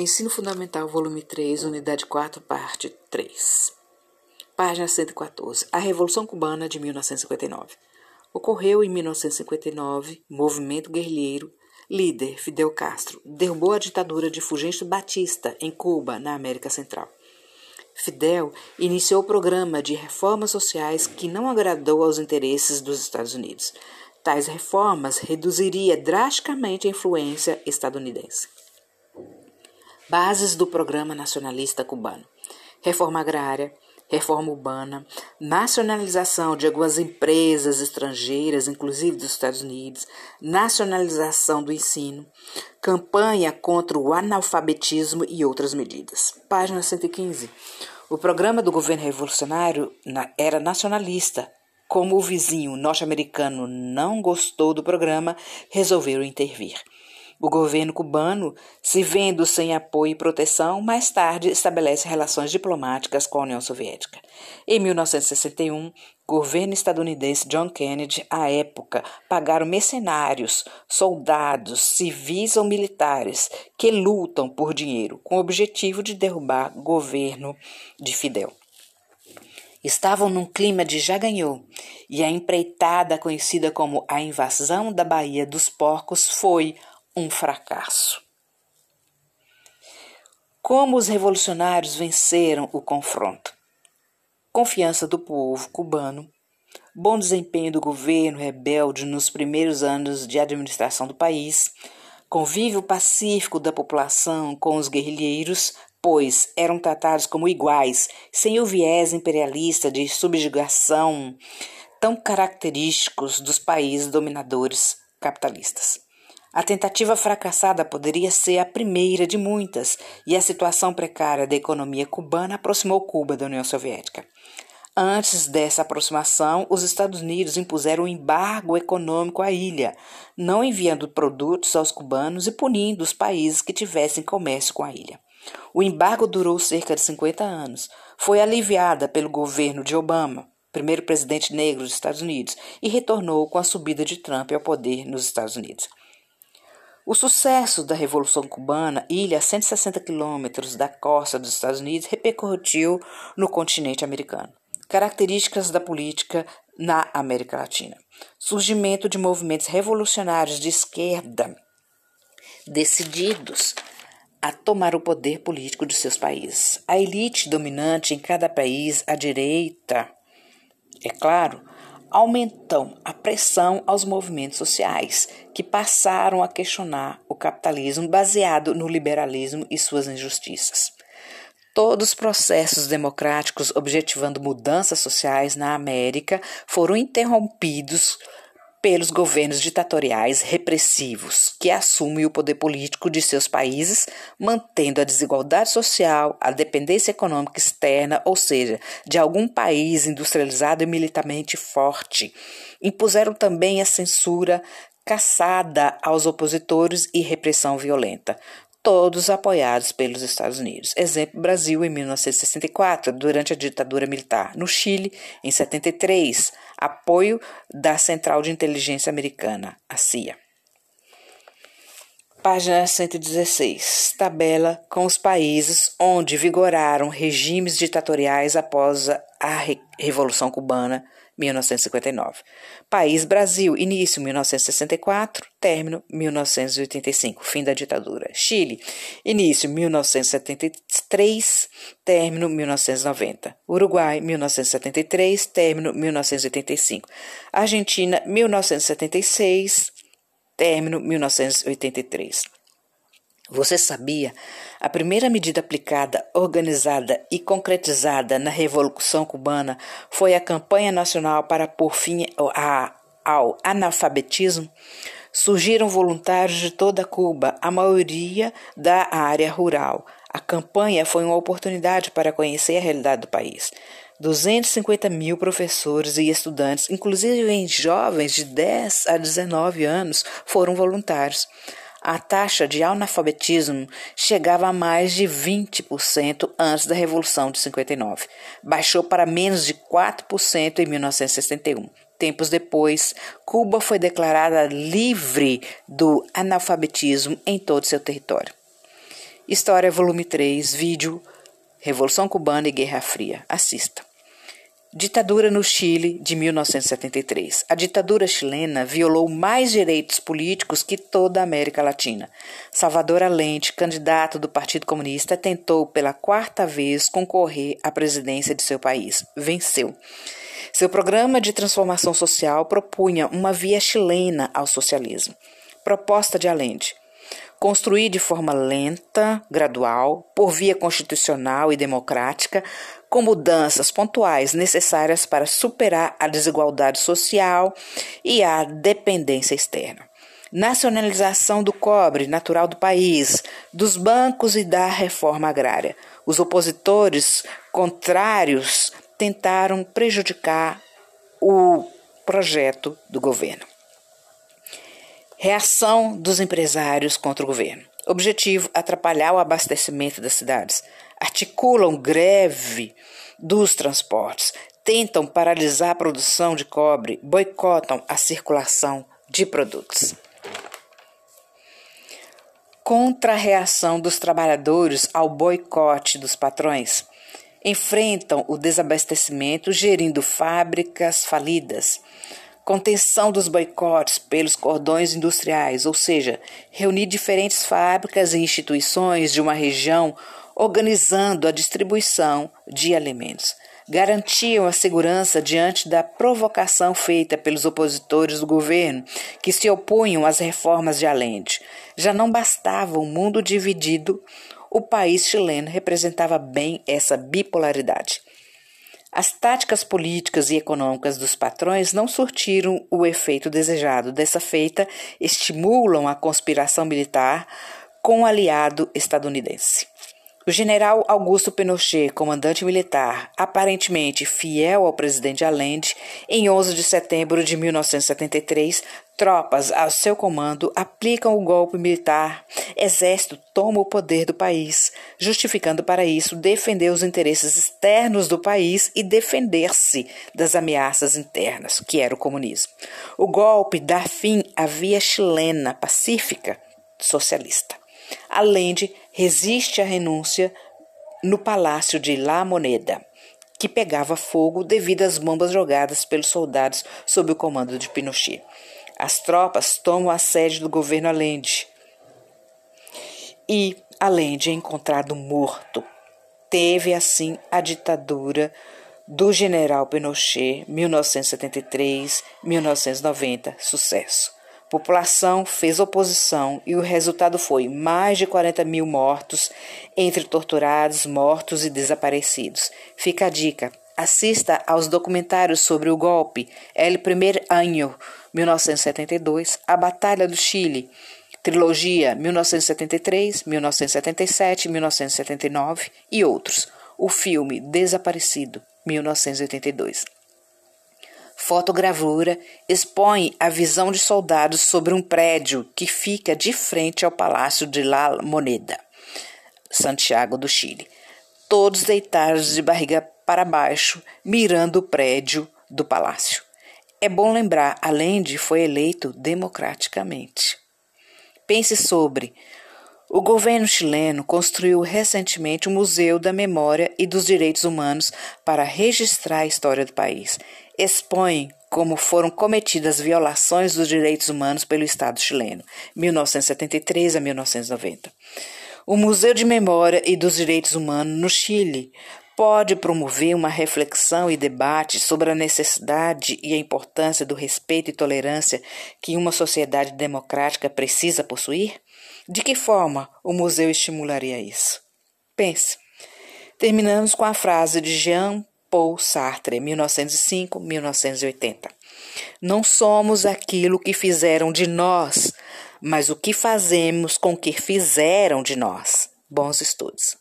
Ensino Fundamental, volume 3, unidade 4, parte 3. Página 114. A Revolução Cubana de 1959. Ocorreu em 1959, movimento guerrilheiro, líder Fidel Castro, derrubou a ditadura de Fulgêncio Batista em Cuba, na América Central. Fidel iniciou o programa de reformas sociais que não agradou aos interesses dos Estados Unidos. Tais reformas reduziria drasticamente a influência estadunidense. Bases do Programa Nacionalista Cubano: reforma agrária, reforma urbana, nacionalização de algumas empresas estrangeiras, inclusive dos Estados Unidos, nacionalização do ensino, campanha contra o analfabetismo e outras medidas. Página 115. O programa do governo revolucionário era nacionalista. Como o vizinho norte-americano não gostou do programa, resolveram intervir. O governo cubano, se vendo sem apoio e proteção, mais tarde estabelece relações diplomáticas com a União Soviética. Em 1961, o governo estadunidense John Kennedy, à época, pagaram mercenários, soldados, civis ou militares que lutam por dinheiro, com o objetivo de derrubar o governo de Fidel. Estavam num clima de já ganhou, e a empreitada conhecida como a invasão da Baía dos Porcos foi um fracasso. Como os revolucionários venceram o confronto? Confiança do povo cubano, bom desempenho do governo rebelde nos primeiros anos de administração do país, convívio pacífico da população com os guerrilheiros, pois eram tratados como iguais, sem o viés imperialista de subjugação tão característicos dos países dominadores capitalistas. A tentativa fracassada poderia ser a primeira de muitas, e a situação precária da economia cubana aproximou Cuba da União Soviética. Antes dessa aproximação, os Estados Unidos impuseram um embargo econômico à ilha, não enviando produtos aos cubanos e punindo os países que tivessem comércio com a ilha. O embargo durou cerca de 50 anos. Foi aliviada pelo governo de Obama, primeiro presidente negro dos Estados Unidos, e retornou com a subida de Trump ao poder nos Estados Unidos. O sucesso da Revolução Cubana, ilha a 160 quilômetros da costa dos Estados Unidos, repercutiu no continente americano. Características da política na América Latina: surgimento de movimentos revolucionários de esquerda decididos a tomar o poder político de seus países. A elite dominante em cada país, a direita, é claro, aumentam a pressão aos movimentos sociais, que passaram a questionar o capitalismo baseado no liberalismo e suas injustiças. Todos os processos democráticos objetivando mudanças sociais na América foram interrompidos pelos governos ditatoriais repressivos que assumem o poder político de seus países, mantendo a desigualdade social, a dependência econômica externa, ou seja, de algum país industrializado e militarmente forte. Impuseram também a censura caçada aos opositores e repressão violenta todos apoiados pelos Estados Unidos. Exemplo: Brasil em 1964, durante a ditadura militar. No Chile, em 73, apoio da Central de Inteligência Americana, a CIA. Página 116. Tabela com os países onde vigoraram regimes ditatoriais após a Revolução Cubana 1959. País Brasil, início 1964, término 1985, fim da ditadura. Chile, início 1973, término 1990. Uruguai, 1973, término 1985. Argentina, 1976, término 1983. Você sabia? A primeira medida aplicada, organizada e concretizada na Revolução Cubana foi a campanha nacional para pôr fim ao analfabetismo. Surgiram voluntários de toda Cuba, a maioria da área rural. A campanha foi uma oportunidade para conhecer a realidade do país. 250 mil professores e estudantes, inclusive jovens de 10 a 19 anos, foram voluntários. A taxa de analfabetismo chegava a mais de 20% antes da Revolução de 59. Baixou para menos de 4% em 1961. Tempos depois, Cuba foi declarada livre do analfabetismo em todo seu território. História, volume 3, vídeo Revolução Cubana e Guerra Fria. Assista. Ditadura no Chile de 1973. A ditadura chilena violou mais direitos políticos que toda a América Latina. Salvador Allende, candidato do Partido Comunista, tentou pela quarta vez concorrer à presidência de seu país. Venceu. Seu programa de transformação social propunha uma via chilena ao socialismo. Proposta de Allende: construir de forma lenta, gradual, por via constitucional e democrática, com mudanças pontuais necessárias para superar a desigualdade social e a dependência externa. Nacionalização do cobre natural do país, dos bancos e da reforma agrária. Os opositores contrários tentaram prejudicar o projeto do governo. Reação dos empresários contra o governo. Objetivo: atrapalhar o abastecimento das cidades articulam greve dos transportes, tentam paralisar a produção de cobre, boicotam a circulação de produtos. Contra-reação dos trabalhadores ao boicote dos patrões. Enfrentam o desabastecimento gerindo fábricas falidas. Contenção dos boicotes pelos cordões industriais, ou seja, reunir diferentes fábricas e instituições de uma região organizando a distribuição de alimentos. Garantiam a segurança diante da provocação feita pelos opositores do governo, que se opunham às reformas de Allende. Já não bastava o um mundo dividido, o país chileno representava bem essa bipolaridade. As táticas políticas e econômicas dos patrões não surtiram o efeito desejado. Dessa feita, estimulam a conspiração militar com o aliado estadunidense. O general Augusto Pinochet, comandante militar, aparentemente fiel ao presidente Allende, em 11 de setembro de 1973, tropas ao seu comando aplicam o golpe militar. Exército toma o poder do país, justificando para isso defender os interesses externos do país e defender-se das ameaças internas, que era o comunismo. O golpe dá fim à via chilena pacífica socialista. Allende resiste à renúncia no palácio de La Moneda, que pegava fogo devido às bombas jogadas pelos soldados sob o comando de Pinochet. As tropas tomam a sede do governo Allende e Allende é encontrado morto. Teve assim a ditadura do general Pinochet 1973-1990 sucesso população fez oposição e o resultado foi mais de 40 mil mortos, entre torturados, mortos e desaparecidos. Fica a dica: assista aos documentários sobre o golpe El Primer Año, 1972, A Batalha do Chile, trilogia 1973, 1977, 1979 e outros. O filme Desaparecido, 1982 fotogravura expõe a visão de soldados sobre um prédio que fica de frente ao Palácio de La Moneda, Santiago do Chile. Todos deitados de barriga para baixo, mirando o prédio do palácio. É bom lembrar, Allende foi eleito democraticamente. Pense sobre o governo chileno construiu recentemente o Museu da Memória e dos Direitos Humanos para registrar a história do país. Expõe como foram cometidas violações dos direitos humanos pelo Estado chileno, 1973 a 1990. O Museu de Memória e dos Direitos Humanos no Chile pode promover uma reflexão e debate sobre a necessidade e a importância do respeito e tolerância que uma sociedade democrática precisa possuir? De que forma o museu estimularia isso? Pense. Terminamos com a frase de Jean Paul Sartre, 1905-1980. Não somos aquilo que fizeram de nós, mas o que fazemos com o que fizeram de nós. Bons estudos.